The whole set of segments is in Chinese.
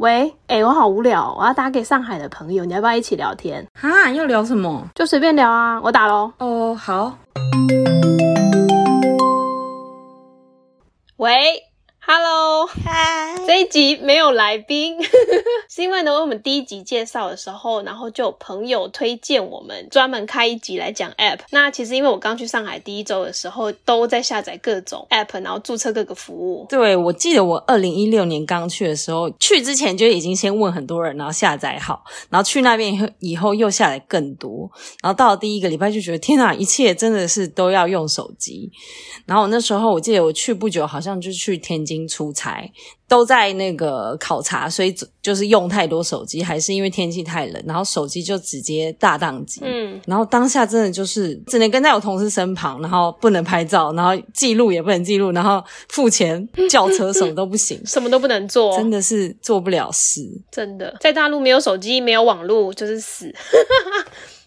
喂，哎、我好无聊，我要打给上海的朋友，你要不要一起聊天？哈，要聊什么？就随便聊啊，我打喽。哦，好。喂，Hello，嗨，这一集没有来宾，是因为呢，我们第一集介绍的时候，然后就有朋友推荐我们专门开一集来讲 App。那其实因为我刚去上海第一周的时候，都在下载各种 App，然后注册各个服务。对，我记得我二零一六年刚去的时候，去之前就已经先问很多人，然后下载好，然后去那边以后以后又下载更多，然后到了第一个礼拜就觉得天哪，一切真的是都要用手机。然后我那时候我记得我去不久，好像就去天津出差，都在那个考察，所以就是用太多手机，还是因为天气太冷，然后手机就直接大宕机。嗯，然后当下真的就是只能跟在我同事身旁，然后不能拍照，然后记录也不能记录，然后付钱 叫车什么都不行，什么都不能做，真的是做不了事。真的，在大陆没有手机、没有网络就是死。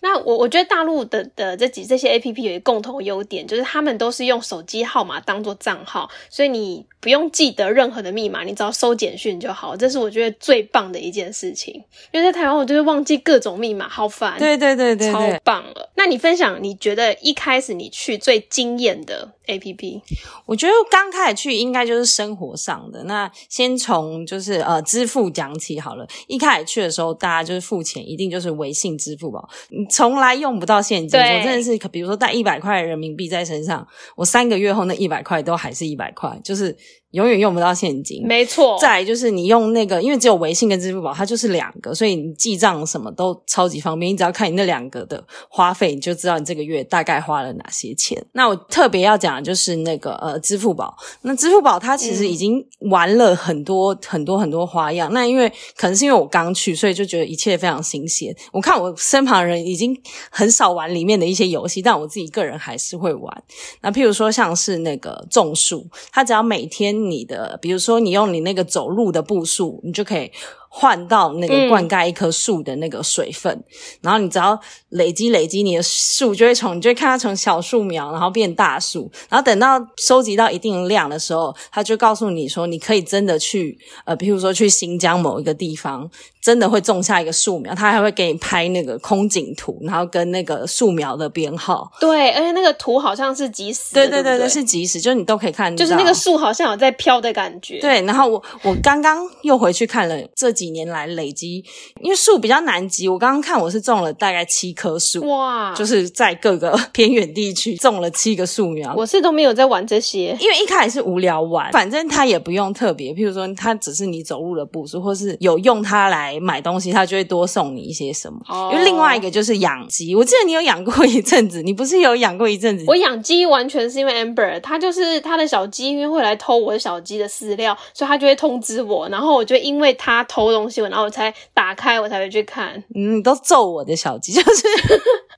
那我我觉得大陆的的这几这些 A P P 有一个共同优点，就是他们都是用手机号码当做账号，所以你不用记得任何的密码，你只要收简讯就好。这是我觉得最棒的一件事情。因为在台湾，我就是忘记各种密码，好烦。对对对对超对，棒了。那你分享你觉得一开始你去最惊艳的 A P P？我觉得刚开始去应该就是生活上的。那先从就是呃支付讲起好了。一开始去的时候，大家就是付钱一定就是微信、支付宝，你从来用不到现金。我真的是，比如说带一百块人民币在身上，我三个月后那一百块都还是一百块，就是永远用不到现金。没错，再来就是你用那个，因为只有微信跟支付宝，它就是两个，所以你记账什么都超级方便。你只要看你那两个的花费，你就知道你这个月大概花了哪些钱。那我特别要讲的就是那个呃支付宝，那支付宝它其实已经玩了很多、很多很多花样。那因为可能是因为我刚去，所以就觉得一切非常新鲜。我看我身旁人已经很少玩里面的一些游戏，但我自己个人还是会玩。那譬如说像是那个种树，它只要每天你的，比如说你用你那个走路的步数，你就可以换到那个灌溉一棵树的那个水分，然后你只要累积累积，你的树就会从你就会看它从小树苗，然后变大树，然后等到收集到一定量的时候，它就告诉你说，你可以真的去呃，譬如说去新疆某一个地方，真的会种下一个树苗，它还会给你拍那个空景图，然后跟那个树苗的编号。对，而且那个图好像是即时，对对对对对？对，是即时，就是你都可以看到，就是那个树好像有在飘的感觉。对，然后我我刚刚又回去看了这几年来累积，因为树比较难集，我刚刚看我是种了大概七棵树，哇，就是在各个偏远地区种了七个树苗。我是都没有在玩这些。因为一开始是无聊玩，反正它也不用特别，譬如说它只是你走路的步数，或是有用它来买东西，它就会多送你一些什么。哦因为另外一个就是养鸡，我记得你有养过一阵子，你不是有养过一阵子？我养鸡完全是因为 Amber，它就是它的小鸡，因为会来偷我小鸡的饲料，所以他就会通知我，然后我就因为他偷东西，然后我才打开，我才会去看。嗯，你都揍我的小鸡，就是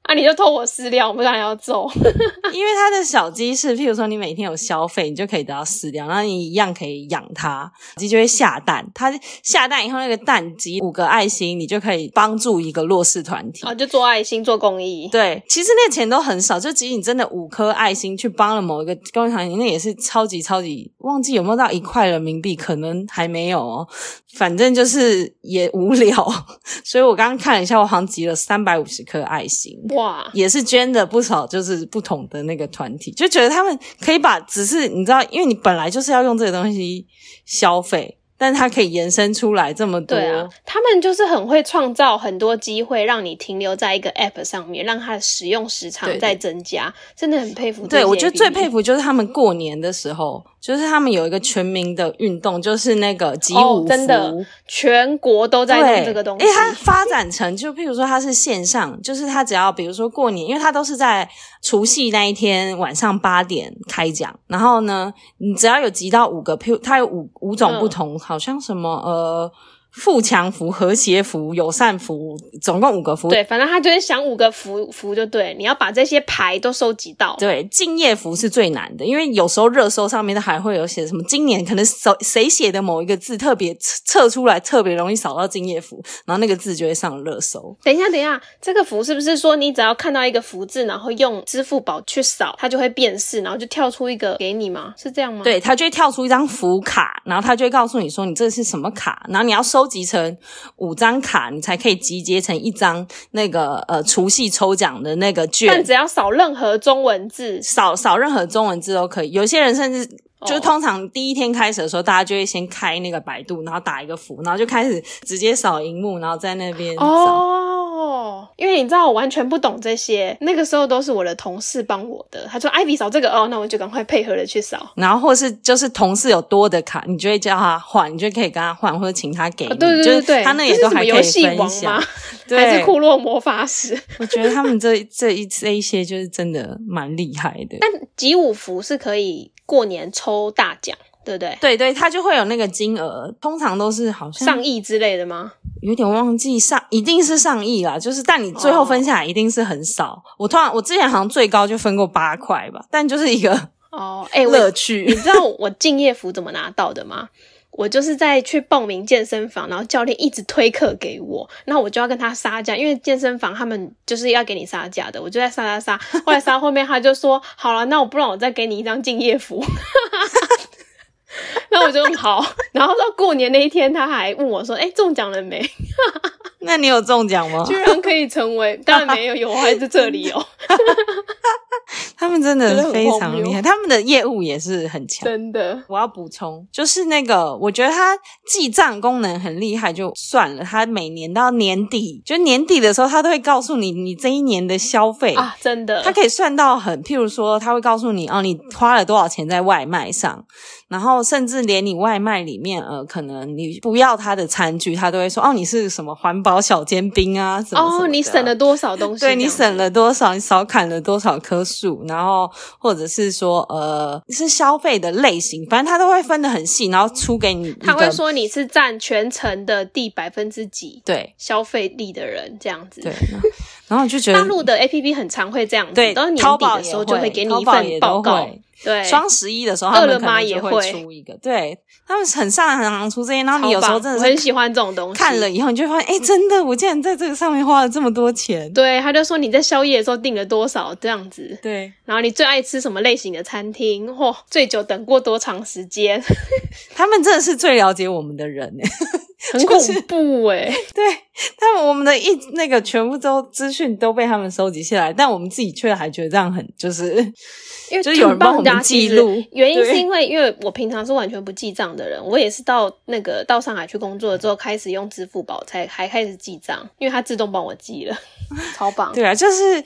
啊，你就偷我饲料，我不然要揍。因为它的小鸡是，譬如说你每天有消费，你就可以得到饲料，然后你一样可以养它，鸡就会下蛋。它下蛋以后，那个蛋集五个爱心，你就可以帮助一个弱势团体。啊，就做爱心，做公益。对，其实那钱都很少，就即使你真的五颗爱心去帮了某一个公益团体，那也是超级超级，忘记有没有到一块人民币，可能还没有哦。反正就是也无聊，所以我刚刚看了一下，我好像集了三百五十颗爱心。哇，也是捐的不少，就是不同的那个团体，就觉得他们可以把，只是你知道，因为你本来就是要用这个东西消费，但是它可以延伸出来这么多，对啊，他们就是很会创造很多机会，让你停留在一个 App 上面，让它的使用时长对对再增加，真的很佩服。对我觉得最佩服就是他们过年的时候，就是他们有一个全民的运动，就是那个集哦五福。真的全国都在对用这个东西哎，它发展成就譬如说它是线上，就是它只要比如说过年，因为它都是在除夕那一天晚上八点开奖，然后呢，你只要有集到五个，譬如它有五五种不同，好像什么呃。富强福、和谐福、友善福，总共五个福。对，反正他就是想五个福福就对，你要把这些牌都收集到。对，敬业福是最难的，因为有时候热搜上面它还会有写什么，今年可能谁谁写的某一个字特别测出来，特别容易扫到敬业福，然后那个字就会上热搜。等一下，等一下，这个福是不是说你只要看到一个福字，然后用支付宝去扫，它就会辨识，然后就跳出一个给你吗？是这样吗？，对，它就会跳出一张福卡，然后它就会告诉你说你这是什么卡，然后你要收收集成五张卡，你才可以集结成一张那个呃除夕抽奖的那个券。但只要扫任何中文字，扫扫任何中文字都可以。有些人甚至就通常第一天开始的时候，大家就会先开那个百度，然后打一个符，然后就开始直接扫荧幕，然后在那边扫。哦，因为你知道我完全不懂这些，那个时候都是我的同事帮我的。他说：“艾比扫这个哦，那我就赶快配合的去扫。然后或是就是同事有多的卡，你就会叫他换，你就可以跟他换，或者请他给你。对对对对，他那也都还可以分享。还是库洛魔法使？我觉得他们这这一这一些就是真的蛮厉害的。但集五福是可以过年抽大奖。对不对？对对，他就会有那个金额，通常都是好像上亿之类的吗？有点忘记上，一定是上亿啦。就是，但你最后分下来一定是很少。我突然，我之前好像最高就分过八块吧，但就是一个哦，哎，乐趣。你知道我敬业福怎么拿到的吗？我就是在去报名健身房，然后教练一直推课给我，然后我就要跟他杀价，因为健身房他们就是要给你杀价的，我就在杀杀杀。后来杀后面他就说好了，那我不然我再给你一张敬业福。那我就好，然后到过年那一天，他还问我说：“哎，中奖了没？” 那你有中奖吗？居然可以成为？当然没有，有还在这里哦。他们真的非常厉害，他们的业务也是很强。真的，我要补充，就是那个，我觉得他记账功能很厉害，就算了。他每年到年底，就年底的时候，他都会告诉你你这一年的消费啊，真的，他可以算到很，譬如说，他会告诉你哦，你花了多少钱在外卖上，然后甚至连你外卖里面，呃，可能你不要他的餐具，他都会说哦，你是什么环保小尖兵啊？哦，你省了多少东西？对你省了多少？你少砍了多少棵树？然后，或者是说，呃，是消费的类型，反正他都会分得很细，然后出给你。他会说你是占全城的第百分之几，对消费力的人这样子。对，然后就觉得大陆的 A P P 很常会这样子，对，到年底的时候就会给你一份报告。对，双十一的时候，他们可能就会。出一个，对他们很擅长出这些，然后你有时候真的很喜欢这种东西，看了以后你就发现，哎，真的，我竟然在这个上面花了这么多钱。对，他就说你在宵夜的时候订了多少这样子，对，然后你最爱吃什么类型的餐厅，嚯，最久等过多长时间？他们真的是最了解我们的人，很恐怖哎，对他们，我们的一那个全部都资讯都被他们收集起来，但我们自己却还觉得这样很就是。因为就是有人帮我们记录，原因是因为因为我平常是完全不记账的人，我也是到那个到上海去工作了之后，开始用支付宝才还开始记账，因为它自动帮我记了，超棒。对啊，就是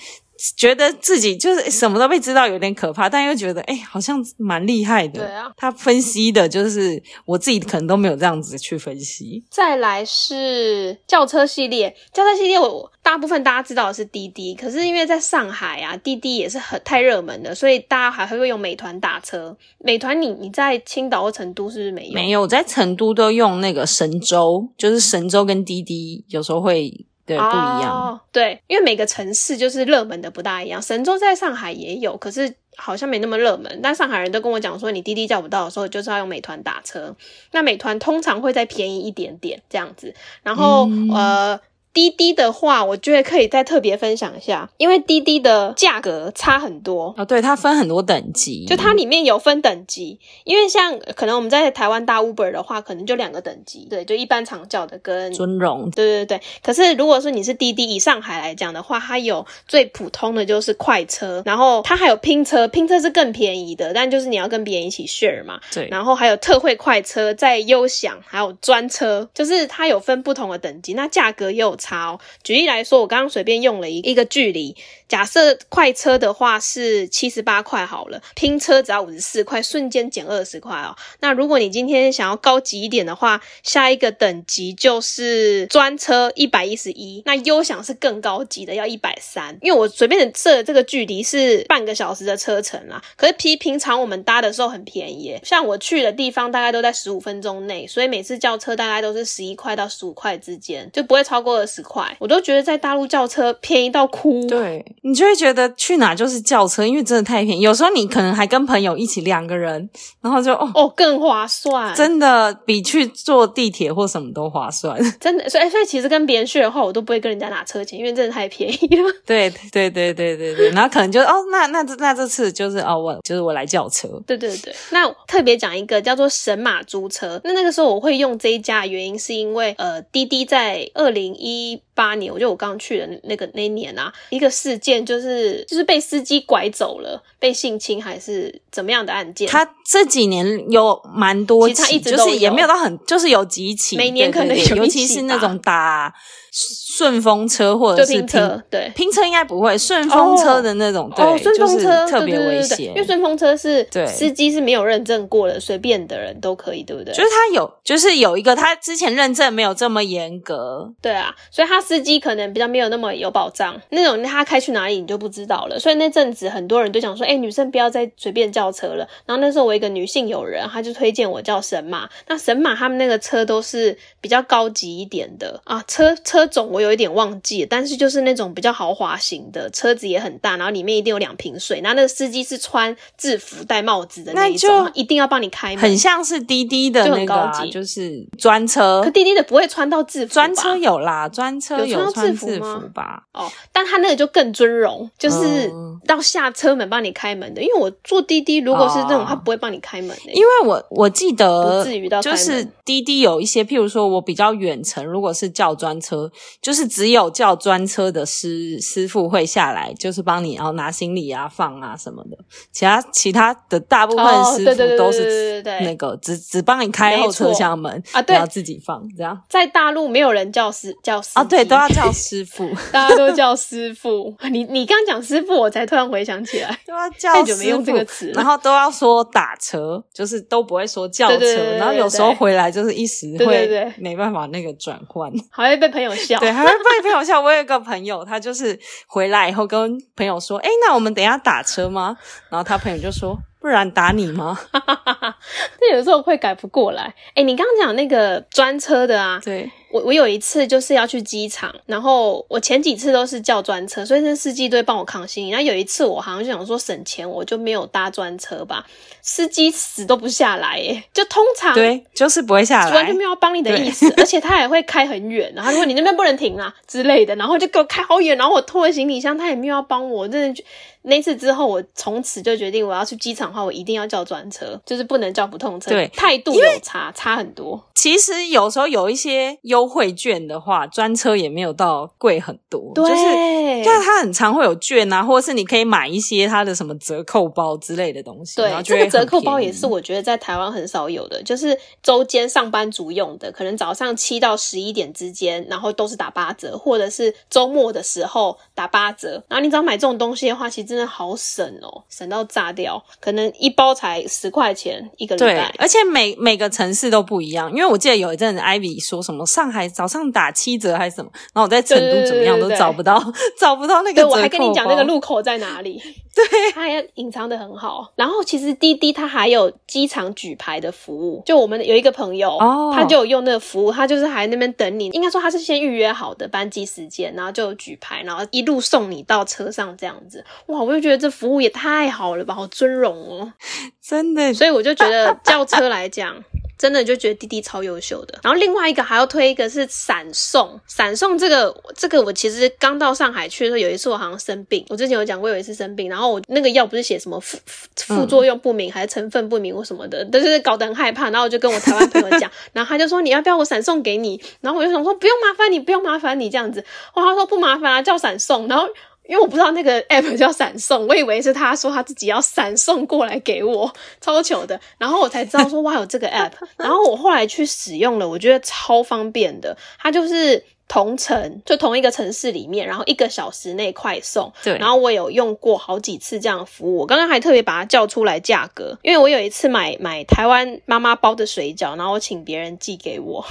觉得自己就是什么都被知道，有点可怕，但又觉得哎，好像蛮厉害的。对啊，他分析的就是我自己可能都没有这样子去分析。再来是轿车系列，轿车系列我。大部分大家知道的是滴滴，可是因为在上海啊，滴滴也是很太热门的，所以大家还会用美团打车。美团，你你在青岛或成都是不是没有？没有，在成都都用那个神州，就是神州跟滴滴有时候会对不一样。对，因为每个城市就是热门的不大一样。神州在上海也有，可是好像没那么热门。但上海人都跟我讲说，你滴滴叫不到的时候，就是要用美团打车。那美团通常会再便宜一点点这样子，然后呃。滴滴的话，我觉得可以再特别分享一下，因为滴滴的价格差很多哦。对，它分很多等级，就它里面有分等级。因为像可能我们在台湾大 Uber 的话，可能就两个等级，对，就一般常叫的跟尊荣，对对对。可是如果说你是滴滴，以上海来讲的话，它有最普通的就是快车，然后它还有拼车，拼车是更便宜的，但就是你要跟别人一起 share 嘛。对。然后还有特惠快车，在优享，还有专车，就是它有分不同的等级，那价格也有差好。举例来说，我刚刚随便用了一一个距离，假设快车的话是七十八块好了，拼车只要五十四块，瞬间减二十块哦。那如果你今天想要高级一点的话，下一个等级就是专车一百一十一，那优享是更高级的，要一百三。因为我随便设的这个距离是半个小时的车程啦，可是平平常我们搭的时候很便宜，像我去的地方大概都在十五分钟内，所以每次叫车大概都是十一块到十五块之间，就不会超过二十块，我都觉得在大陆叫车便宜到哭。对你就会觉得去哪就是叫车，因为真的太便宜。有时候你可能还跟朋友一起两个人，然后就哦哦，更划算，真的比去坐地铁或什么都划算。真的，所以所以其实跟别人去的话，我都不会跟人家拿车钱，因为真的太便宜了。对对对对对对，然后可能就哦，那那这那这次就是哦，我就是我来叫车。对对对，那特别讲一个叫做神马租车。那那个时候我会用这一家的原因，是因为呃，滴滴在二零一八年，我觉得我刚去的那个那年啊，一个事件就是就是被司机拐走了，被性侵还是怎么样的案件。他这几年有蛮多其实他起，一直都就是也没有到很，就是有几起，每年可能尤其起是那吧种打顺风车或者是拼车，对。拼车应该不会，顺风车的那种，哦，对，就是顺风车特别危险因。为顺风车是司机是没有认证过的，随便的人都可以，对不对？就是他有，就是有一个他之前认证没有这么严格，对啊，所以他司机可能比较没有那么有保障，那种他开去哪里你就不知道了。所以那阵子很多人都讲说，哎、女生不要再随便叫车了。然后那时候我一个女性友人，她就推荐我叫神马。那神马他们那个车都是比较高级一点的啊，车车种我有一点忘记了，但是就是那种比较豪华型的车子也很大，然后里面一定有两瓶水。然后那个司机是穿制服戴帽子的那一种，一定要帮你开门。很像是滴滴的就那个、啊，很高级就是专车可。滴滴的不会穿到制服，专车有啦，专车有穿制制服吗？哦，但他那个就更尊荣，就是嗯到下车门帮你开门的。因为我坐滴滴，如果是这种，哦他不会帮你开门的、因为我我记得不至于到就是滴滴有一些，譬如说我比较远程，如果是叫专车，就是只有叫专车的师师傅会下来，就是帮你然后拿行李啊、放啊什么的。其他其他的大部分哦师傅都是那个只只帮你开后车厢门啊对然后自己放这样在大陆没有人叫师叫师啊，对，都要叫 师傅，大家都叫师傅。你你刚讲师傅，我才突然回想起来。都要叫太久没师用这傅个词然后都要说打车，就是都不会说叫车，然后有时候回来就是一时会对没办法那个转换。好像被朋友对，还会被朋友笑。我有一个朋友，他就是回来以后跟朋友说：“哎，那我们等下打车吗？”然后他朋友就说：“不然打你吗 这有时候会改不过来。哎，你刚刚讲那个专车的啊？”，对，我我有一次就是要去机场，然后我前几次都是叫专车，所以那司机都会帮我扛行李。然后有一次我好像就想说省钱，我就没有搭专车吧，司机死都不下来，耶，就通常对，就是不会下来完全没。有要帮你的意思，而且他也会开很远，然后他说你那边不能停啊之类的，然后就给我开好远，然后我拖了行李箱，他也没有要帮我，真的觉那次之后，我从此就决定我要去机场的话，我一定要叫专车，就是不能叫不通车，对态度有差差很多。其实有时候有一些优惠券的话，专车也没有到贵很多，就是。就是它很常会有券啊，或者是你可以买一些它的什么折扣包之类的东西。对，这个折扣包也是我觉得在台湾很少有的，就是周间上班族用的，可能早上七到十一点之间，然后都是打八折，或者是周末的时候打八折。然后你只要买这种东西的话，其实真的好省哦，省到炸掉，可能一包才十块钱一个礼对拜，。而且每每个城市都不一样，因为我记得有一阵子 Ivy 说什么上海早上打七折还是什么，然后我在成都怎么样都对对对对对找不到 找不到那个我还跟你讲那个包路口在哪里。对，它还隐藏的很好。然后其实滴滴它还有机场举牌的服务，就我们有一个朋友，哦他就有用那个服务，他就是还在那边等你。应该说他是先预约好的班机时间，然后就举牌，然后一路送你到车上这样子。哇，我就觉得这服务也太好了吧，好尊荣哦。真的所以我就觉得轿车来讲。真的就觉得滴滴超优秀的，然后另外一个还要推一个是闪送，闪送这个这个我其实刚到上海去的时候，有一次我好像生病，我之前有讲过有一次生病，然后我那个药不是写什么副副副作用不明、还是成分不明或什么的，但是搞得很害怕，然后我就跟我台湾朋友讲，然后他就说你要不要我闪送给你，然后我就想说不用麻烦你，不用麻烦你这样子，哇，他说不麻烦啊，叫闪送，然后。因为我不知道那个 app 叫闪送，我以为是他说他自己要闪送过来给我，超糗的。然后我才知道说哇有这个 app，然后我后来去使用了，我觉得超方便的。它就是同城，就同一个城市里面，然后一个小时内快送。对然后我有用过好几次这样的服务，我刚刚还特别把它叫出来价格，因为我有一次买买台湾妈妈包的水饺，然后我请别人寄给我。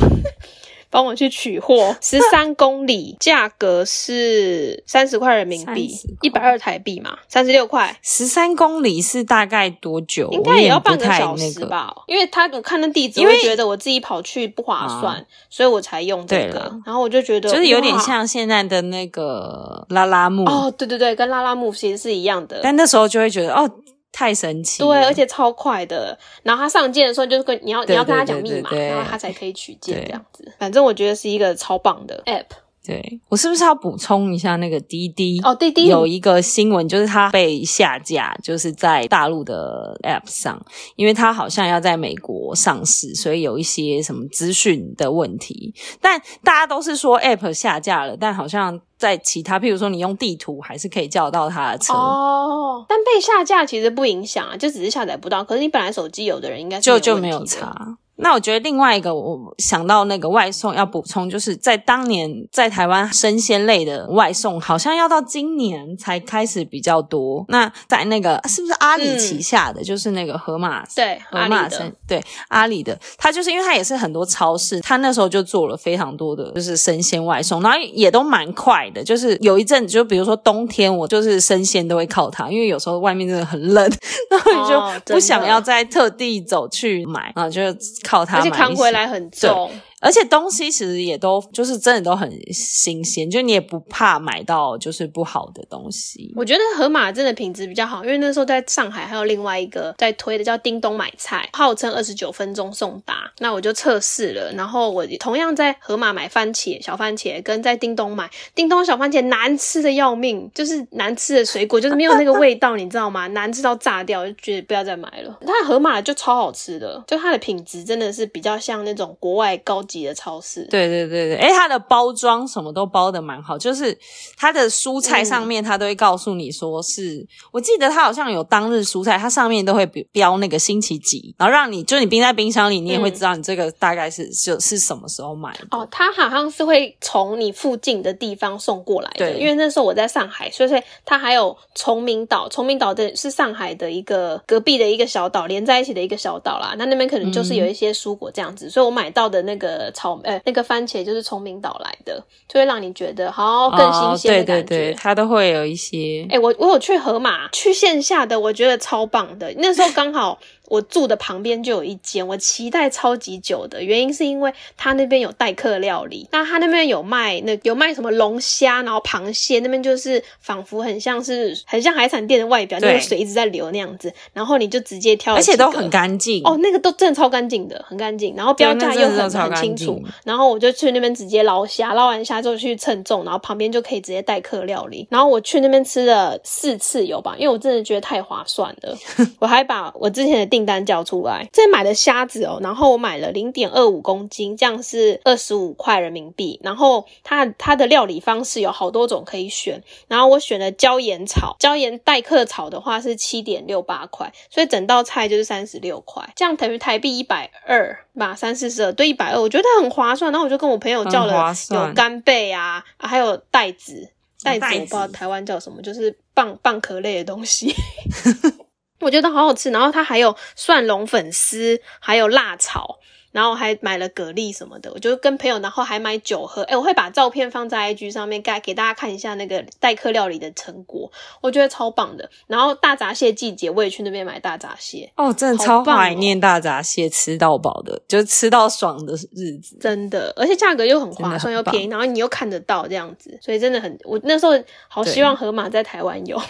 帮我去取货，十三公里，价格是三十块人民币，一百二台币嘛，三十六块。十三公里是大概多久？应该也要半个小那个。时吧，因为他我看那地址，我会觉得我自己跑去不划算，所以我才用这个。然后我就觉得就是有点像现在的那个拉拉木，哦，对对对，跟拉拉木其实是一样的。但那时候就会觉得哦，太神奇。对，而且超快的。然后他上件的时候，就是跟你要你要跟他讲密码，然后他才可以取件这样子。反正我觉得是一个超棒的 app。对我是不是要补充一下那个滴滴？哦，滴滴有一个新闻，就是它被下架，就是在大陆的 App 上，因为它好像要在美国上市，所以有一些什么资讯的问题。但大家都是说 App 下架了，但好像在其他，譬如说你用地图，还是可以叫到它的车。哦，但被下架其实不影响啊，就只是下载不到。可是你本来手机有的人应该是就就没有问题的。差。那我觉得另外一个，我想到那个外送要补充，就是在当年在台湾生鲜类的外送，好像要到今年才开始比较多。那在那个是不是阿里旗下的，就是那个盒马对盒阿里的马生对阿里的，它就是因为它也是很多超市，它那时候就做了非常多的就是生鲜外送，然后也都蛮快的。就是有一阵子，就比如说冬天，我就是生鲜都会靠它，因为有时候外面真的很冷，然后你哦就不想要再特地走去买啊，就靠它而且扛回来很重。而且东西其实也都就是真的都很新鲜，就你也不怕买到就是不好的东西。我觉得盒马真的品质比较好，因为那时候在上海还有另外一个在推的叫叮咚买菜，号称二十九分钟送达。那我就测试了，然后我同样在盒马买番茄小番茄，跟在叮咚买叮咚小番茄难吃的要命，就是难吃的水果，就是没有那个味道，你知道吗？难吃到炸掉，就觉得不要再买了。它盒马就超好吃的，就它的品质真的是比较像那种国外高 级的超市。对对对对，哎，它的包装什么都包的蛮好，就是它的蔬菜上面它都会告诉你说是，我记得它好像有当日蔬菜，它上面都会标标那个星期几，然后让你就你冰在冰箱里，你也会知道你这个大概是就是什么时候买的。哦，它好像是会从你附近的地方送过来的，对因为那时候我在上海，所以所以它还有崇明岛，崇明岛的是上海的一个隔壁的一个小岛，连在一起的一个小岛啦。那那边可能就是有一些蔬果这样子，所以我买到的那个草呃那个番茄就是从明岛来的，就会让你觉得好更新鲜的感觉。对对，它都会有一些哎、我我有去河马，去线下的，我觉得超棒的。那时候刚好我住的旁边就有一间，我期待超级久的原因是因为他那边有代客料理，那他那边有卖那有卖什么龙虾，然后螃蟹，那边就是仿佛很像是很像海产店的外表，那对个水一直在流那样子，然后你就直接挑而且，都很干净。哦，那个都真的超干净的，很干净，然后标价又很很清楚，然后我就去那边直接捞虾，捞完虾之后去称重，然后旁边就可以直接代客料理。然后我去那边吃了四次有吧，因为我真的觉得太划算了，我还把我之前的订单叫出来，这买的虾子哦，然后我买了零点二五公斤，这样是二十五块人民币。然后它它的料理方式有好多种可以选，然后我选了椒盐炒，椒盐代客炒的话是七点六八块，所以整道菜就是三十六块，这样等于台币一百二吧，三四十二对一百二，我觉得很划算。然后我就跟我朋友叫了有干贝啊，啊还有袋子，袋子我不知道台湾叫什么，就是蚌蚌壳类的东西。我觉得好好吃，然后它还有蒜蓉粉丝，还有辣炒，然后还买了蛤蜊什么的。我就跟朋友，然后还买酒喝。哎，我会把照片放在 IG 上面，给给大家看一下那个代客料理的成果，我觉得超棒的。然后大闸蟹季节，我也去那边买大闸蟹，哦，真的超怀念大闸蟹吃到饱的，就是吃到爽的日子。真的，而且价格又很划算又便宜，然后你又看得到这样子，所以真的很，我那时候好希望河马在台湾有。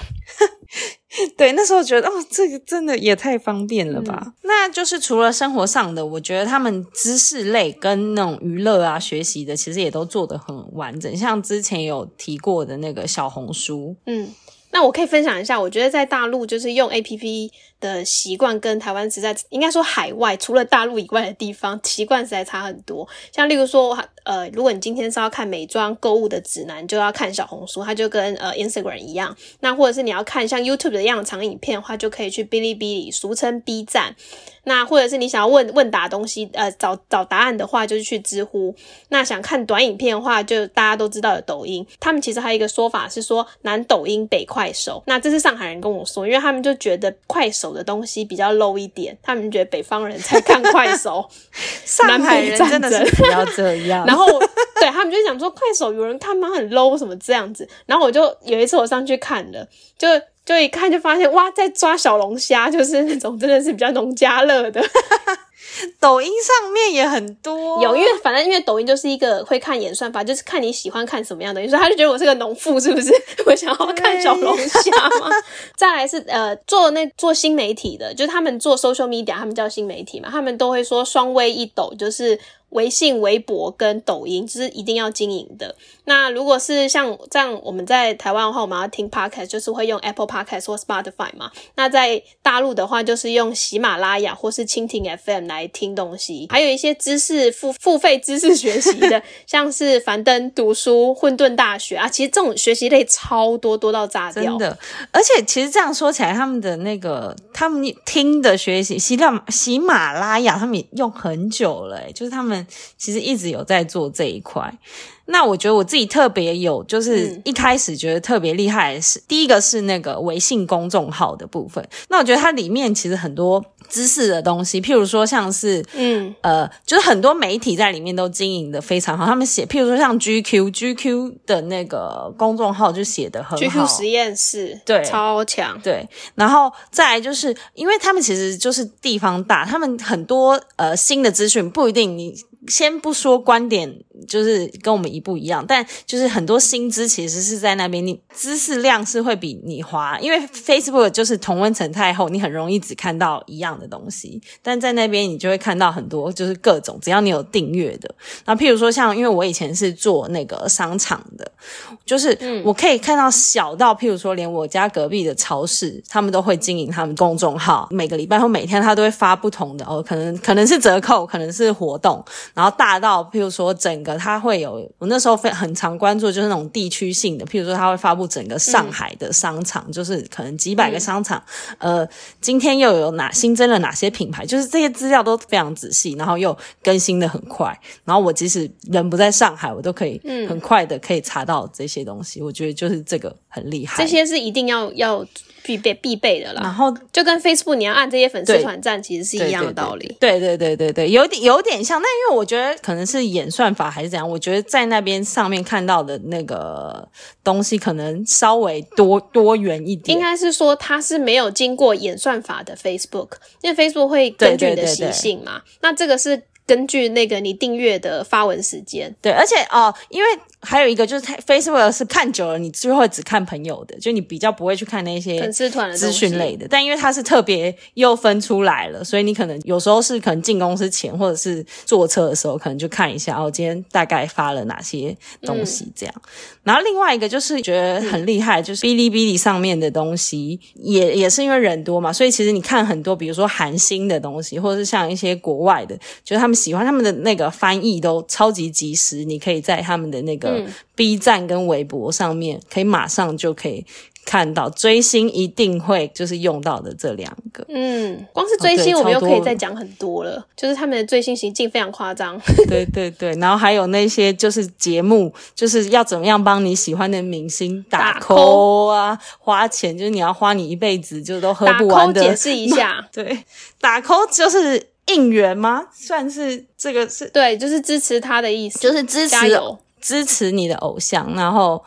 对，那时候觉得哦，这个真的也太方便了吧。嗯那就是除了生活上的，我觉得他们知识类跟那种娱乐啊、学习的，其实也都做得很完整。像之前有提过的那个小红书，嗯，那我可以分享一下，我觉得在大陆就是用 A P P 的习惯跟台湾实在应该说海外除了大陆以外的地方习惯实在差很多。像例如说，呃，如果你今天是要看美妆购物的指南，就要看小红书，它就跟呃 Instagram 一样。那或者是你要看像 YouTube 的样长影片的话，就可以去哔哩哔哩，俗称 B 站。那或者是你想要问问答东西，呃，找找答案的话，就是去知乎。那想看短影片的话，就大家都知道有抖音。他们其实还有一个说法是说，南抖音北快快手。那这是上海人跟我说，因为他们就觉得快手的东西比较 low 一点，他们觉得北方人才看快手。上海人真的是不要这样。然后对他们就想说快手有人看吗？很 low 什么这样子。然后我就有一次我上去看了，就就一看就发现哇，在抓小龙虾，就是那种真的是比较农家乐的。抖音上面也很多，有，因为反正因为抖音就是一个会看演算法，就是看你喜欢看什么样的，所以他就觉得我是个农妇，是不是？我想要看小龙虾吗？再来是呃，做那做新媒体的，就是他们做 social media，他们叫新媒体嘛，他们都会说双微一抖，就是。微信、微博跟抖音就是一定要经营的。那如果是像这样，我们在台湾的话，我们要听 podcast，就是会用 Apple Podcast 或 Spotify 嘛。那在大陆的话，就是用喜马拉雅或是蜻蜓 FM 来听东西。还有一些知识付付费知识学习的，像是樊登读书、混沌大学啊，其实这种学习类超多，多到炸掉。真的，而且其实这样说起来，他们的那个他们听的学习，喜马喜马拉雅，他们用很久了，就是他们。其实一直有在做这一块。那我觉得我自己特别有，就是一开始觉得特别厉害的是，第一个是那个微信公众号的部分。那我觉得它里面其实很多知识的东西，譬如说像是，嗯呃，就是很多媒体在里面都经营的非常好。他们写，譬如说像 GQ GQ 的那个公众号就写的很好，GQ 实验室对超强对。然后再来就是，因为他们其实就是地方大，他们很多呃新的资讯不一定你。先不说观点，就是跟我们一不一样，但就是很多薪资其实是在那边，你知识量是会比你花，因为 Facebook 就是同温层太厚，你很容易只看到一样的东西，但在那边你就会看到很多，就是各种，只要你有订阅的，那譬如说像，因为我以前是做那个商场的，就是我可以看到小到譬如说连我家隔壁的超市，他们都会经营他们公众号，每个礼拜或每天他都会发不同的哦，可能可能是折扣，可能是活动。然后大到，譬如说整个它会有，我那时候非很常关注，就是那种地区性的，譬如说它会发布整个上海的商场，就是可能几百个商场，呃，今天又有哪新增了哪些品牌，就是这些资料都非常仔细，然后又更新的很快，然后我即使人不在上海，我都可以很快的可以查到这些东西，我觉得就是这个很厉害，这些是一定要要。必备必备的啦，然后就跟 Facebook 你要按这些粉丝团赞，其实是一样的道理。对对对对对，有点有点像。那因为我觉得可能是演算法还是怎样，我觉得在那边上面看到的那个东西可能稍微多多元一点。应该是说它是没有经过演算法的 Facebook，因为 Facebook 会根据你的习性嘛。那这个是。根据那个你订阅的发文时间，对，而且哦，因为还有一个就是 Facebook 是看久了，你就会只看朋友的，就你比较不会去看那些粉丝团资讯类的。但因为它是特别又分出来了，所以你可能有时候是可能进公司前或者是坐车的时候，可能就看一下哦，今天大概发了哪些东西这样。然后另外一个就是觉得很厉害，就是哔哩哔哩上面的东西也也是因为人多嘛，所以其实你看很多，比如说韩星的东西，或者是像一些国外的，就是他们。喜欢他们的那个翻译都超级及时，你可以在他们的那个 B 站跟微博上面，可以马上就可以看到追星一定会就是用到的这两个。嗯，光是追星我们又可以再讲很多了，就是他们的追星行径非常夸张。对对对，然后还有那些就是节目，就是要怎么样帮你喜欢的明星打 call 啊，花钱就是你要花你一辈子就都喝不完的。解释一下，对，打 call 就是。应援吗？算是这个是对，就是支持他的意思，就是支持支持你的偶像。然后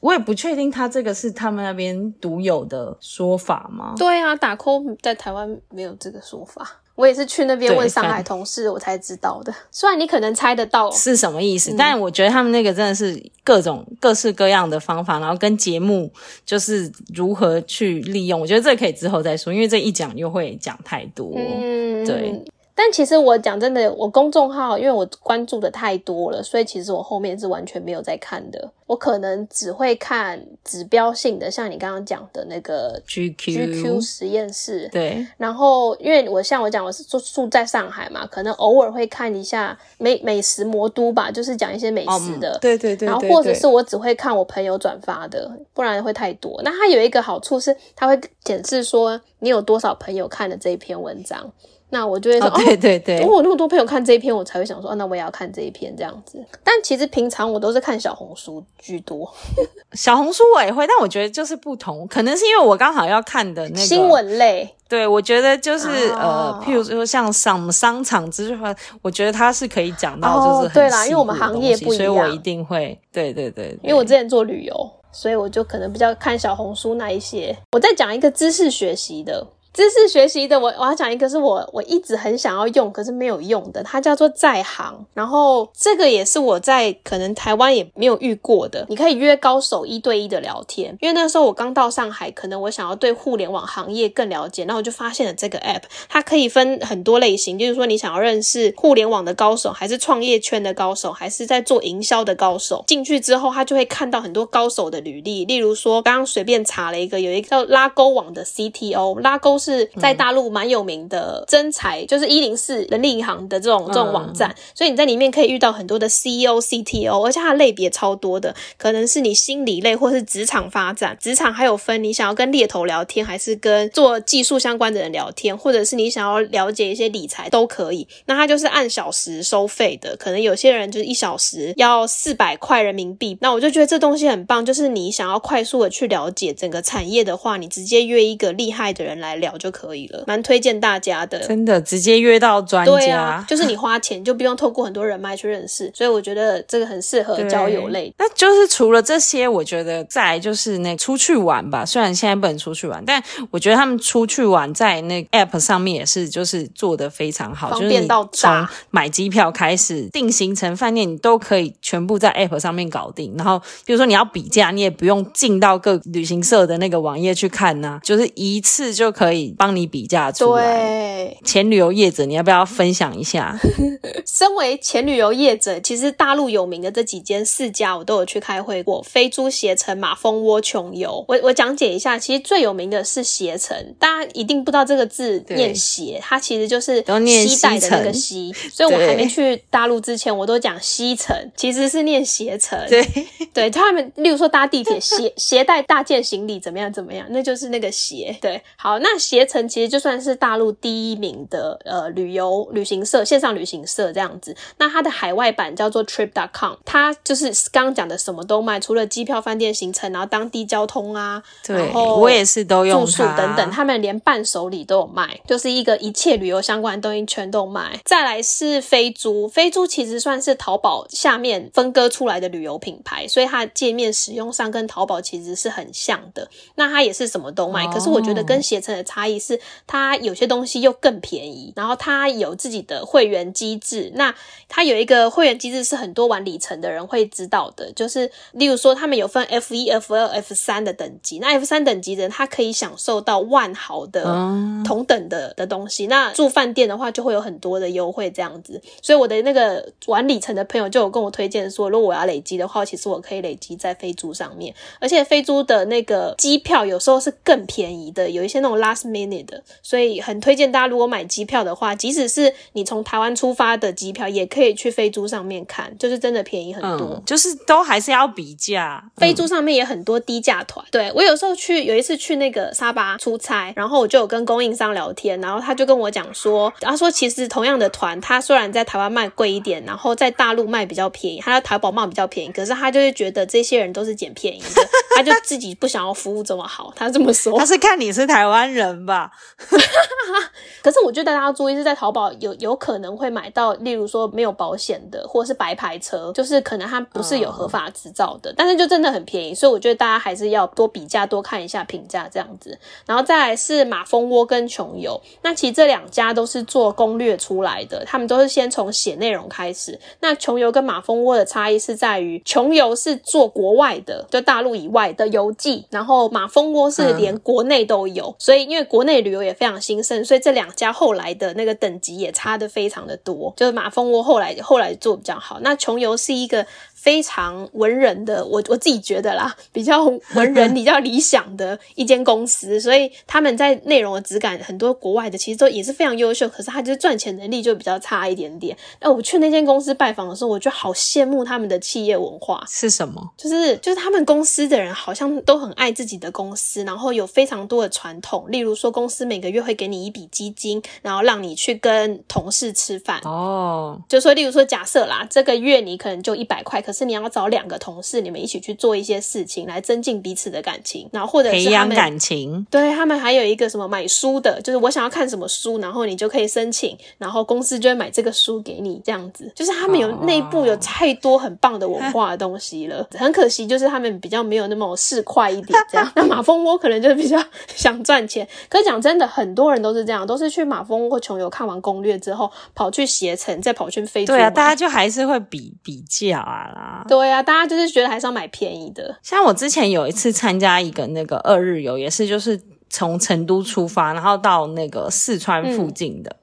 我也不确定他这个是他们那边独有的说法吗？对啊，打 call 在台湾没有这个说法。我也是去那边问上海同事，我才知道的。虽然你可能猜得到是什么意思，但我觉得他们那个真的是各种各式各样的方法，然后跟节目就是如何去利用。我觉得这可以之后再说，因为这一讲又会讲太多。嗯，对。但其实我讲真的，我公众号因为我关注的太多了，所以其实我后面是完全没有在看的。我可能只会看指标性的，像你刚刚讲的那个 GQ GQ 实验室。对。然后，因为我像我讲，我是住住在上海嘛，可能偶尔会看一下美美食魔都吧，就是讲一些美食的。对对对。然后或者是我只会看我朋友转发的，不然会太多。那它有一个好处是，它会显示说你有多少朋友看了这一篇文章。那我就会说，哦，对对对，我有那么多朋友看这一篇，我才会想说，哦，那我也要看这一篇这样子。但其实平常我都是看小红书居多，小红书我也会，但我觉得就是不同，可能是因为我刚好要看的那个新闻类。对，我觉得就是哦呃，譬如说像商商场之后，我觉得它是可以讲到就是对啦因为我们行业不一样所以我一定会，对对对，因为我之前做旅游，所以我就可能比较看小红书那一些。我再讲一个知识学习的。知识学习的，我我要讲一个是我我一直很想要用，可是没有用的，它叫做在行。然后这个也是我在可能台湾也没有遇过的。你可以约高手一对一的聊天，因为那时候我刚到上海，可能我想要对互联网行业更了解，那我就发现了这个 app，它可以分很多类型，就是说你想要认识互联网的高手，还是创业圈的高手，还是在做营销的高手。进去之后，他就会看到很多高手的履历，例如说刚刚随便查了一个，有一个叫拉勾网的 CTO，拉勾是在大陆蛮有名的真才，就是一零四人力银行的这种这种网站，所以你在里面可以遇到很多的 CEO、CTO，而且它类别超多的，可能是你心理类或是职场发展，职场还有分你想要跟猎头聊天，还是跟做技术相关的人聊天，或者是你想要了解一些理财都可以。那它就是按小时收费的，可能有些人就是一小时要四百块人民币。那我就觉得这东西很棒，就是你想要快速的去了解整个产业的话，你直接约一个厉害的人来聊就可以了，蛮推荐大家的。真的直接约到专对家，啊，就是你花钱就不用透过很多人脉去认识，所以我觉得这个很适合交友类。那就是除了这些，我觉得再来就是那出去玩吧。虽然现在不能出去玩，但我觉得他们出去玩在那个 App 上面也是就是做的非常好，方就是你便到炸从买机票开始定行程、饭店，你都可以全部在 App 上面搞定。然后比如说你要比价，你也不用进到各旅行社的那个网页去看呐、就是一次就可以帮你比价出来。对，前旅游业者，你要不要分享一下？身为前旅游业者，其实大陆有名的这几间四家我都有去开会过，飞猪、携程、马蜂窝、穷游。我我讲解一下，其实最有名的是携程，大家一定不知道这个字念携，它其实就是西带的那个西西，所以我还没去大陆之前，我都讲西城，其实是念携程。对，对他们，例如说搭地铁携携带大件行李怎么样怎么样，那就是那个携。对，好，那携程其实就算是大陆第一名的呃旅游旅行社线上旅行社这样子。那它的海外版叫做 Trip.com，它就是刚刚讲的什么都卖，除了机票、饭店、行程，然后当地交通啊，对然后我也是都用住宿等等，他们连伴手礼都有卖，就是一个一切旅游相关的东西全都卖。再来是飞猪，飞猪其实算是淘宝下面分割出来的旅游品牌，所以它的界面使用上跟淘宝其实是很像的。那它也是什么都卖，哦可是我觉得跟携程的差异是，它有些东西又更便宜，然后它有自己的会员机制。那它有一个会员机制是很多玩里程的人会知道的，就是例如说他们有分 F 一、F 二、F 三的等级，那 F 三等级的人他可以享受到万豪的嗯同等的的东西。那住饭店的话就会有很多的优惠这样子，所以我的那个玩里程的朋友就有跟我推荐说，如果我要累积的话，其实我可以累积在飞猪上面，而且飞猪的那个机票有时候是更便宜的，有一些那种 last minute 的，所以很推荐大家如果买机票的话，即使是你从台湾出发的机票，也可以去飞猪上面看，就是真的便宜很多。嗯，就是都还是要比价。飞猪上面也很多低价团，对我有时候去有一次去那个沙巴出差，然后我就有跟供应商聊天，然后他就跟我讲说，他说其实同样的团，他虽然在台湾卖贵一点，然后在大陆卖比较便宜，他在淘宝卖比较便宜，可是他就是觉得这些人都是捡便宜的，他就自己不想要服务这么好，他这么说他。是看你是台湾人吧？可是我觉得大家要注意，是在淘宝有有可能会买到，例如说没有保险的，或者是白牌车，就是可能它不是有合法执照的，但是就真的很便宜，所以我觉得大家还是要多比价，多看一下评价这样子。然后再来是马蜂窝跟穷游，那其实这两家都是做攻略出来的，他们都是先从写内容开始。那穷游跟马蜂窝的差异是在于，穷游是做国外的，就大陆以外的游记，然后马蜂窝是连国内都有，所以因为国内旅游也非常兴盛，所以这两家后来的那个等级也差的非常的多。就是马蜂窝后来后来做比较好，那穷游是一个。非常文人的，我我自己觉得啦，比较文人、比较理想的一间公司，所以他们在内容的质感，很多国外的其实都也是非常优秀，可是他就是赚钱能力就比较差一点点。那我去那间公司拜访的时候，我就好羡慕他们的企业文化，是什么？就是就是他们公司的人好像都很爱自己的公司，然后有非常多的传统，例如说公司每个月会给你一笔基金，然后让你去跟同事吃饭。哦，就说，例如说，假设啦，这个月你可能就一百块，可是你要找两个同事，你们一起去做一些事情，来增进彼此的感情，然后或者培养感情。对他们还有一个什么买书的，就是我想要看什么书，然后你就可以申请，然后公司就会买这个书给你，这样子。就是他们有哦内部有太多很棒的文化的东西了，很可惜，就是他们比较没有那么市快一点这样。那马蜂窝可能就比较想赚钱，可是讲真的，很多人都是这样，都是去马蜂窝或穷游看完攻略之后，跑去携程，再跑去飞猪对啊，大家就还是会比比较啊啦。对啊，大家就是觉得还是要买便宜的。像我之前有一次参加一个那个二日游，也是就是从成都出发，然后到那个四川附近的，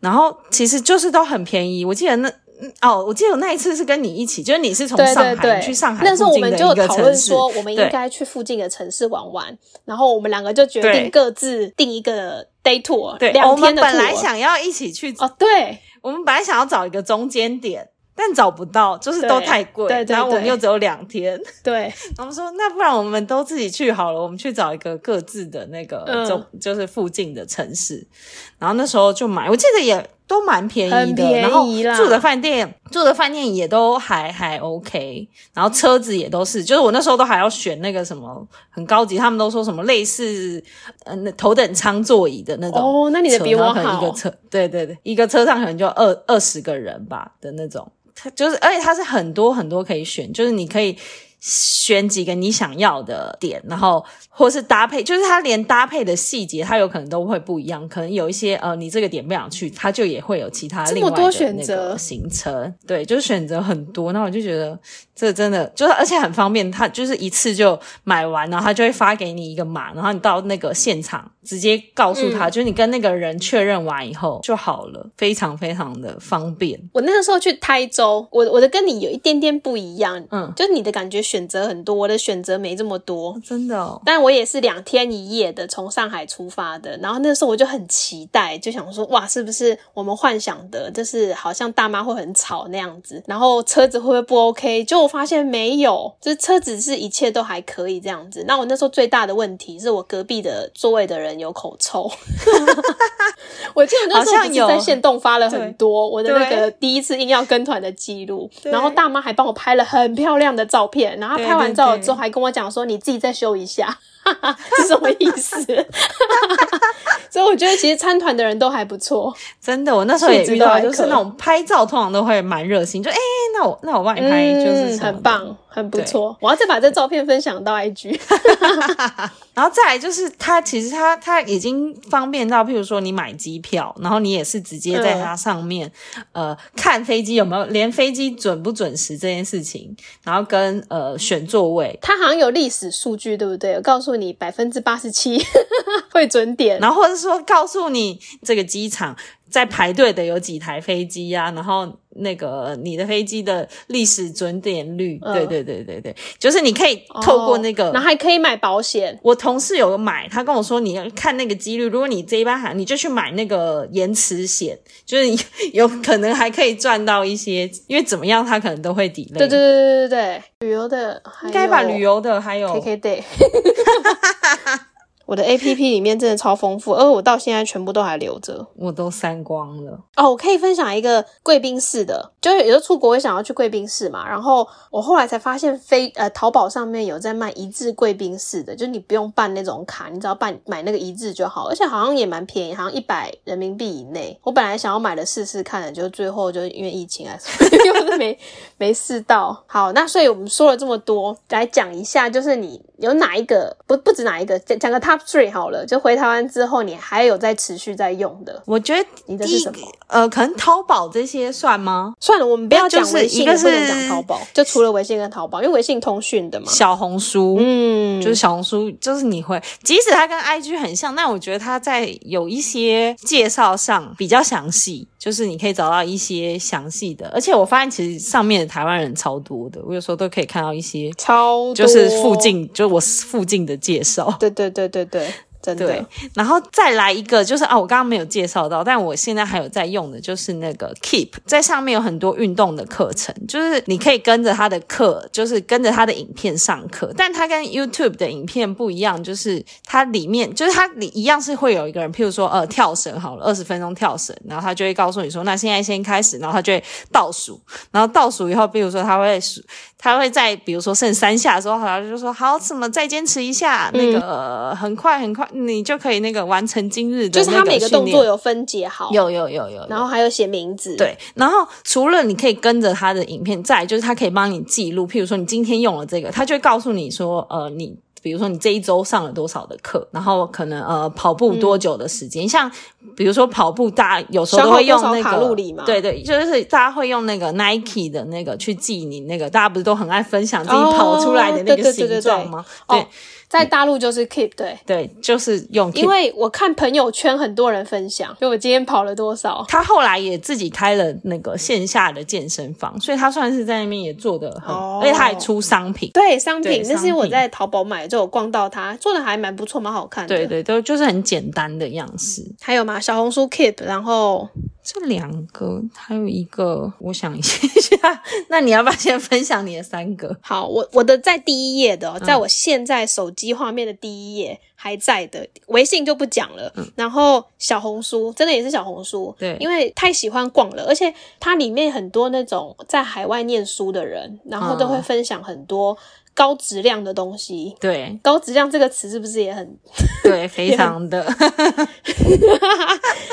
然后其实就是都很便宜。我记得那嗯哦，我记得我那一次是跟你一起，就是你是从上海去上海那时候我们就讨论，说，我们应该去附近的城市玩玩，然后我们两个就决定各自定一个 day tour，对，两我们天的 tour。本来想要一起去，哦，对，我们本来想要找一个中间点。但找不到，就是都太贵，对对然后我们又只有两天，对，我们说那不然我们都自己去好了，我们去找一个各自的那个嗯中、就是附近的城市，然后那时候就买，我记得也都蛮便宜的，便宜然后啦住的饭店住的饭店也都还还 OK，然后车子也都是，就是我那时候都还要选那个什么很高级，他们都说什么类似呃那头等舱座椅的那种哦那你的比我车然后可能一个车对对对，一个车上可能就二二十个人吧的那种。它就是，而且它是很多很多可以选，就是你可以选几个你想要的点，然后或是搭配，就是它连搭配的细节，它有可能都会不一样。可能有一些呃，你这个点不想去，它就也会有其他另外的选择那个行程。对，就是选择很多。那我就觉得这真的就是，而且很方便，他就是一次就买完，然后他就会发给你一个码，然后你到那个现场直接告诉他，就是你跟那个人确认完以后就好了，非常非常的方便。我那个时候去台州，我我的跟你有一点点不一样，嗯就是你的感觉选择很多，我的选择没这么多。真的哦，但我也是两天一夜的从上海出发的，然后那时候我就很期待，就想说哇，是不是我们幻想的，就是好像大妈会很吵那样子，然后车子会不会不 OK？就我发现没有，就是车子是一切都还可以这样子。那我那时候最大的问题是我隔壁的座位的人有口臭，我记得那时候在线动发了很多我的那个第一次硬要跟团的记录，然后大妈还帮我拍了很漂亮的照片，然后拍完照之后还跟我讲说你自己再修一下。是什么意思？所以我觉得其实参团的人都还不错，真的，我那时候也遇到，就是那种拍照通常都会蛮热心，就哎、那我那我帮你拍，就是很棒，很不错。我要再把这照片分享到 IG。然后再来就是它其实它它已经方便到，譬如说你买机票，然后你也是直接在它上面、呃看飞机有没有连飞机准不准时这件事情，然后跟呃选座位，它好像有历史数据，对不对？我告诉你，百分之八十七 会准点。然后或者说告诉你这个机场在排队的有几台飞机呀、然后那个你的飞机的历史准点率，嗯对对对对对，就是你可以透过那个。哦然后还可以买保险。我同事有买，他跟我说，你要看那个几率，如果你这一班航，你就去买那个延迟险，就是你 有可能还可以赚到一些，因为怎么样，他可能都会 delay。对对对对对对，旅游的应该把旅游的还有 KK Day。我的 A P P 里面真的超丰富，而我到现在全部都还留着。我都删光了。哦，我可以分享一个贵宾室的，就是有时候出国会想要去贵宾室嘛，然后我后来才发现飞呃淘宝上面有在卖一致贵宾室的，就是你不用办那种卡，你只要办买那个一致就好，而且好像也蛮便宜，好像一百人民币以内。我本来想要买的试试看的，就最后就因为疫情啊，又 没没试到。好，那所以我们说了这么多，来讲一下，就是你有哪一个不不止哪一个，讲讲个 top three 好了，就回台湾之后你还有在持续在用的，我觉得你的是什么？呃，可能淘宝这些算吗？算了，我们不要讲就是微信，不能是讲淘宝，就除了微信跟淘宝，因为微信通讯的嘛。小红书，嗯，就是小红书，就是你会，即使它跟 IG 很像，但我觉得它在有一些介绍上比较详细，就是你可以找到一些详细的。而且我发现其实上面的台湾人超多的，我有时候都可以看到一些，超就是附。近，就我附近的介绍。对对对对对，真的。对，然后再来一个，就是啊，我刚刚没有介绍到，但我现在还有在用的，就是那个 Keep，在上面有很多运动的课程，就是你可以跟着他的课，就是跟着他的影片上课，但它跟 YouTube 的影片不一样，就是它里面就是它里一样是会有一个人，譬如说呃跳绳好了，二十分钟跳绳，然后他就会告诉你说，那现在先开始，然后他就会倒数，然后倒数以后，比如说他会数，他会在比如说剩三下的时候，好像就说好，什么再坚持一下，那个、呃很快很快，你就可以那个完成今日的就是他每个动作有分解好，有有有有有，然后还有写名字。，对，然后除了你可以跟着他的影片，再就是他可以帮你记录，譬如说你今天用了这个，他就会告诉你说，呃，你。比如说你这一周上了多少的课，然后可能呃跑步多久的时间，像比如说跑步，大家有时候都会用那个对对，就是大家会用那个 Nike 的那个去记你那个，大家不是都很爱分享自己哦跑出来的那个对对对对对形状吗？哦在大陆就是 Keep 对。对，就是用 Keep 因为我看朋友圈很多人分享，就我今天跑了多少，他后来也自己开了那个线下的健身房，所以他算是在那边也做的很，哦而且他还出商品。对商品，那是我在淘宝买的，就有逛到他，做的还蛮不错，蛮好看的。对，对，都就是很简单的样式。还有嘛，小红书 Keep，然后这两个还有一个，我想一下，那你要不要先分享你的三个？好，我我的在第一页的在我现在手机画面的第一页还在的，微信就不讲了。嗯然后小红书真的也是小红书，对因为太喜欢逛了，而且它里面很多那种在海外念书的人，然后都会嗯分享很多高质量的东西。对高质量这个词是不是也很对，非常的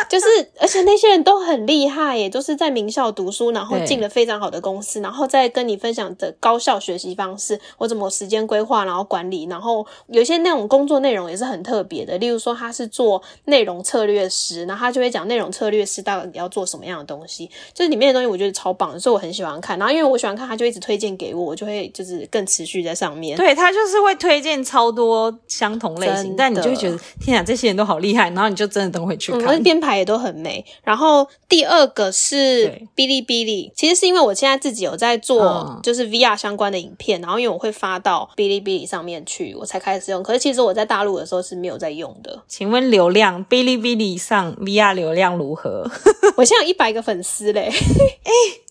就是，而且那些人都很厉害耶，都是在名校读书，然后进了非常好的公司，然后再跟你分享的高效学习方式，我怎么时间规划，然后管理，然后有一些那种工作内容也是很特别的，例如说他是做内容策略师，然后他就会讲内容策略师到底要做什么样的东西，就是里面的东西我觉得超棒的，所以我很喜欢看。然后因为我喜欢看，他就一直推荐给我，我就会就是更持续在上面。对他就是会推荐超多相同类型，但你就会觉得天啊，这些人都好厉害，然后你就真的都会去看。编排也都很美。然后第二个是哔哩哔哩，其实是因为我现在自己有在做嗯就是 VR 相关的影片，然后因为我会发到哔哩哔哩上面去，我才开始用。可是其实我在大陆的时候是没有在用的。请问流量，哔哩哔哩上 VR 流量如何？我现在有一百个粉丝嘞，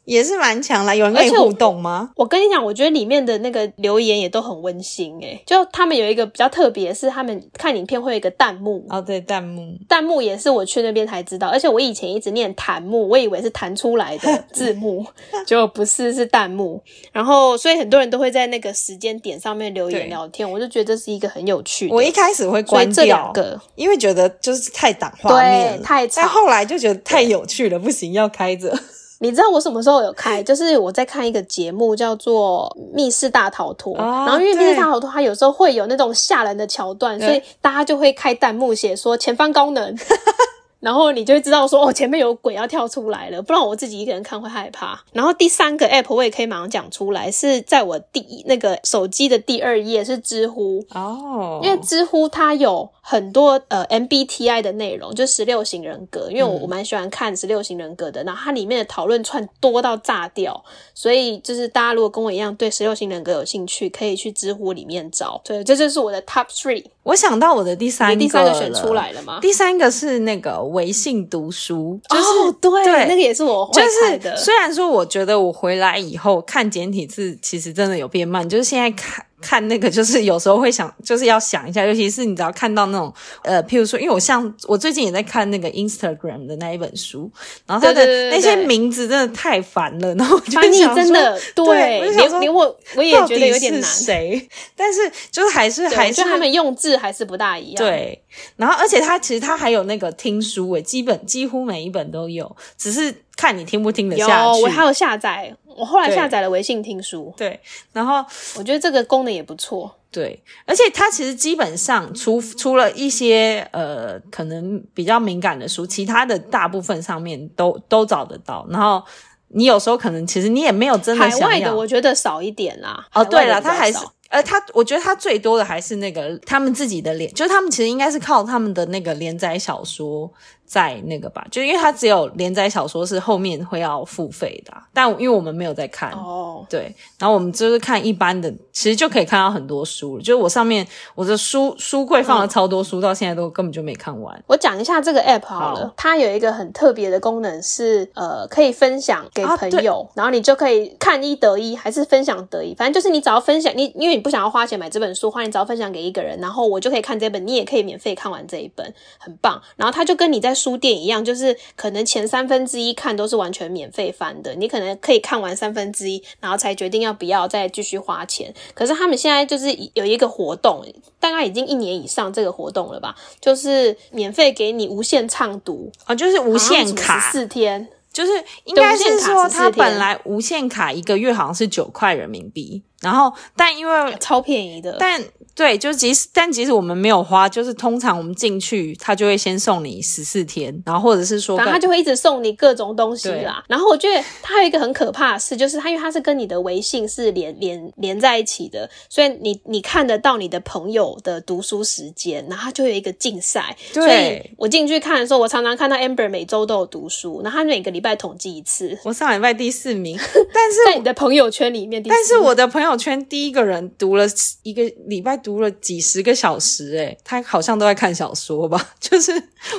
也是蛮强啦，有人跟你互动吗？我跟你讲，我觉得里面的那个留言也都很温馨诶，就他们有一个比较特别，是他们看影片会有一个弹幕，哦，对，弹幕。弹幕也是我去那边才知道，而且我以前一直念弹幕，我以为是弹出来的 字幕，结果不是，是弹幕。然后，所以很多人都会在那个时间点上面留言聊天，我就觉得这是一个很有趣的。我一开始会关这掉，两个因为觉得就是太挡画面太吵但后来就觉得太有趣了，不行，要开着。你知道我什么时候有开？就是我在看一个节目叫做《密室大逃脱》，哦然后因为《密室大逃脱》它有时候会有那种吓人的桥段，所以大家就会开弹幕写说前方高能。然后你就会知道说哦，前面有鬼要跳出来了，不然我自己一个人看会害怕。然后第三个 app 我也可以马上讲出来，是在我第一那个手机的第二页是知乎，哦因为知乎它有很多呃 MBTI 的内容，就十六型人格。因为我我蛮喜欢看十六型人格的，然后它里面的讨论串多到炸掉，所以就是大家如果跟我一样对十六型人格有兴趣，可以去知乎里面找。对，这就是我的 Top Three。我想到我的第三个，第三个选出。来了吗？第三个是那个微信读书，就是、哦，对，对那个也是我会就是。虽然说我觉得我回来以后看简体字其实真的有变慢，就是现在看看那个就是有时候会想 就是要想一下，尤其是你只要看到那种呃，譬如说，因为我像我最近也在看那个 Instagram 的那一本书，然后它的那些名字真的太烦了，然后我就想说真的对，连连我我也觉得有点难。谁？但是就是还是还是他们用字还是不大一样。，对，然后而且他其实他还有那个听书诶，基本几乎每一本都有，只是看你听不听得下去。我还有下载，我后来下载了微信听书，对，然后我觉得这个功能也不错。对，而且它其实基本上除除了一些呃可能比较敏感的书，其他的大部分上面都都找得到。然后你有时候可能其实你也没有真的海想要外的我觉得少一点啦。哦，对了，了，他还是呃，他我觉得他最多的还是那个他们自己的连，就是他们其实应该是靠他们的那个连载小说在那个吧，就因为它只有连载小说是后面会要付费的啊、但因为我们没有在看，哦，对，然后我们就是看一般的，其实就可以看到很多书了。就是我上面我的书书柜放了超多书，到现在都根本就没看完。我讲一下这个 app 好了，好它有一个很特别的功能是，呃，可以分享给啊朋友，然后你就可以看一得一，还是分享得一，反正就是你只要分享，你因为你不想要花钱买这本书的话，你只要分享给一个人，然后我就可以看这本，你也可以免费看完这一本，很棒。然后它就跟你在书店一样，就是可能前三分之一看都是完全免费翻的，你可能可以看完三分之一，然后才决定要不要再继续花钱。可是他们现在就是有一个活动，大概已经一年以上这个活动了吧，就是免费给你无限畅读，哦，就是无限卡，四天。就是应该是说，对无限卡14它本来无限卡一个月好像是九块人民币，然后但因为超便宜的，但对，就即使但即使我们没有花，就是通常我们进去，他就会先送你十四天，然后或者是说然后他就会一直送你各种东西啦。然后我觉得他有一个很可怕的事，就是他因为他是跟你的微信是连连连在一起的，所以你你看得到你的朋友的读书时间，然后它就有一个竞赛。对所以我进去看的时候，我常常看到 Amber 每周都有读书，然后他每个礼拜统计一次，我上礼拜第四名，但是在你的朋友圈里面第四。但是我的朋友圈第一个人读了一个礼拜，读了几十个小时、欸，他好像都在看小说吧，就是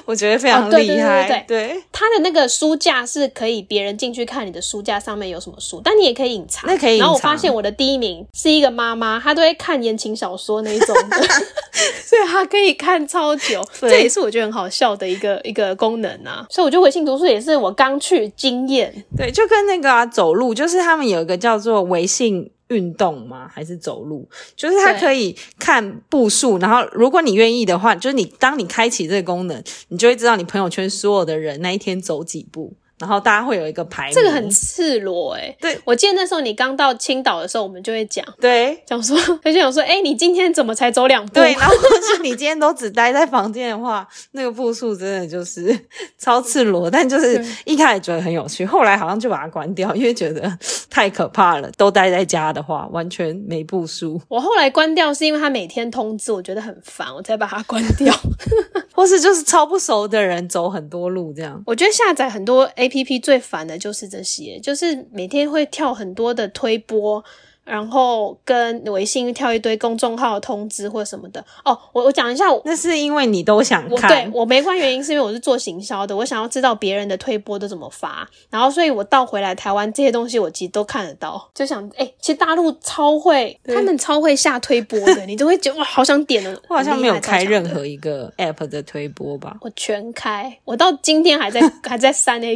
我觉得非常哦对对厉害，对对他的那个书架是可以别人进去看你的书架上面有什么书，但你也可以隐藏。那可以然后我发现我的第一名是一个妈妈，她都会看言情小说那一种的，所以她可以看超久。对这也是我觉得很好笑的一个一个功能啊。所以我觉得微信读书也是我刚去经验。对，就跟那个、啊、走路，就是他们有一个叫做微信。运动吗？还是走路？就是它可以看步数，然后如果你愿意的话，就是你当你开启这个功能，你就会知道你朋友圈所有的人那一天走几步，然后大家会有一个排名。这个很赤裸哎、对我记得那时候你刚到青岛的时候，我们就会讲对讲说 他，就想说，哎、你今天怎么才走两步？对，然后或是你今天都只待在房间的话，那个步数真的就是超赤裸。但就是一开始觉得很有趣，后来好像就把它关掉，因为觉得太可怕了。都待在家的话，完全没步数，我后来关掉是因为他每天通知，我觉得很烦，我才把它关掉。或是就是超不熟的人走很多路这样。我觉得下载很多 A A P P 最烦的就是这些，就是每天会跳很多的推播，然后跟微信跳一堆公众号通知或什么的。哦，我我讲一下。那是因为你都想我对，我没关原因是因为我是做行销的，我想要知道别人的推播都怎么发，然后所以我到回来台湾这些东西我其实都看得到，就想哎、其实大陆超会，他们超会下推播的，你都会觉得哇好想点的。我好像没有开任何一个 app 的推播吧。我全开，我到今天还在还在删 A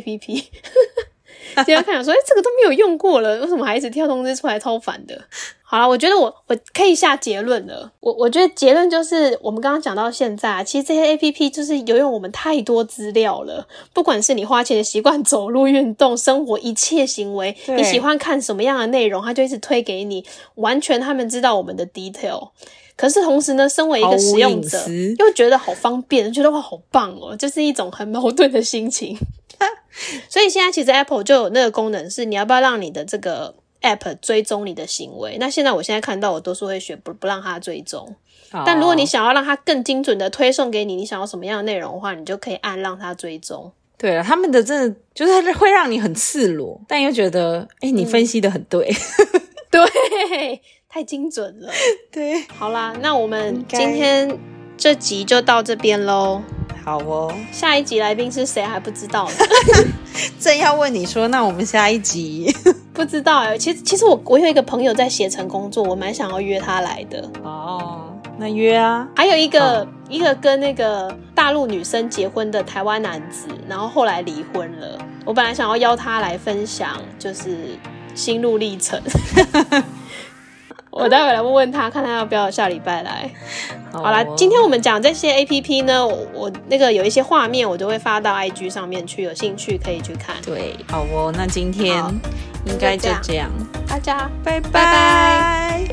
今天看想说，哎、这个都没有用过了，为什么还一直跳通知出来，超烦的。好了，我觉得我我可以下结论了。我我觉得结论就是，我们刚刚讲到现在啊，其实这些 A P P 就是有用我们太多资料了。不管是你花钱的习惯、走路、运动、生活一切行为，你喜欢看什么样的内容，它就一直推给你，完全他们知道我们的 detail。可是同时呢，身为一个使用者，又觉得好方便，觉得哇好棒哦，就是一种很矛盾的心情。所以现在其实 Apple 就有那个功能，是你要不要让你的这个 App 追踪你的行为？那现在我现在看到我都是会选不不让它追踪。但如果你哦想要让它更精准的推送给你，你想要什么样的内容的话，你就可以按让它追踪。对了，他们的真的就是会让你很赤裸，但又觉得哎，你分析的很对。对，太精准了。对，好啦，那我们今天这集就到这边喽。好哦。下一集来宾是谁还不知道呢？正要问你说，那我们下一集 不知道哎、其实其实我我有一个朋友在携程工作，我蛮想要约他来的。哦，那约啊。还有一个、一个跟那个大陆女生结婚的台湾男子，然后后来离婚了。我本来想要邀他来分享，就是心路历程。我待会来问问他，看他要不要下礼拜来。好好啦，哦今天我们讲这些 A P P 呢，我我那个有一些画面，我都会发到 I G 上面去，有兴趣可以去看。对，好哦，那今天好应该就就这这样，大家拜。拜拜